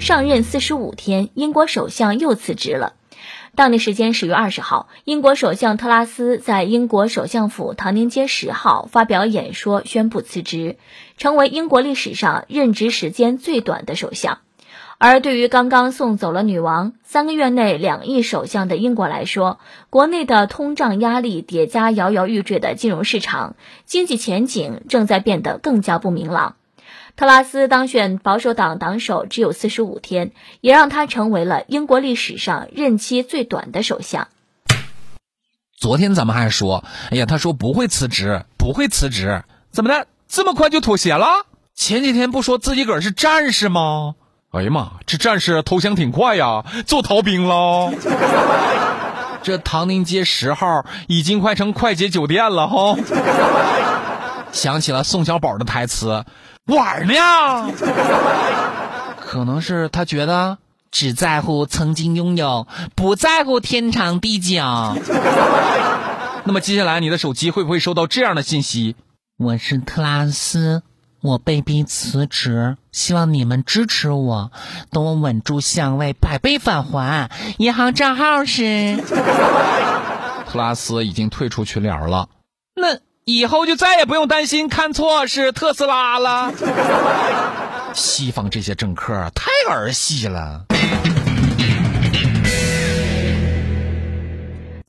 上任四十五天，英国首相又辞职了。当地时间十月二十号，英国首相特拉斯在英国首相府唐宁街十号发表演说，宣布辞职，成为英国历史上任职时间最短的首相。而对于刚刚送走了女王、三个月内两亿首相的英国来说，国内的通胀压力叠加摇摇欲坠的金融市场，经济前景正在变得更加不明朗。特拉斯当选保守党党首只有四十五天，也让他成为了英国历史上任期最短的首相。昨天咱们还说，哎呀，他说不会辞职，不会辞职，怎么的，这么快就妥协了？前几天不说自己个儿是战士吗？哎呀妈，这战士投降挺快呀，做逃兵了。这唐宁街十号已经快成快捷酒店了哈。想起了宋小宝的台词。玩呢？可能是他觉得只在乎曾经拥有，不在乎天长地久。那么接下来你的手机会不会收到这样的信息？我是特拉斯，我被逼辞职，希望你们支持我，等我稳住相位，百倍返还。银行账号是。特拉斯已经退出群聊了。那。以后就再也不用担心看错是特斯拉了。西方这些政客太儿戏了。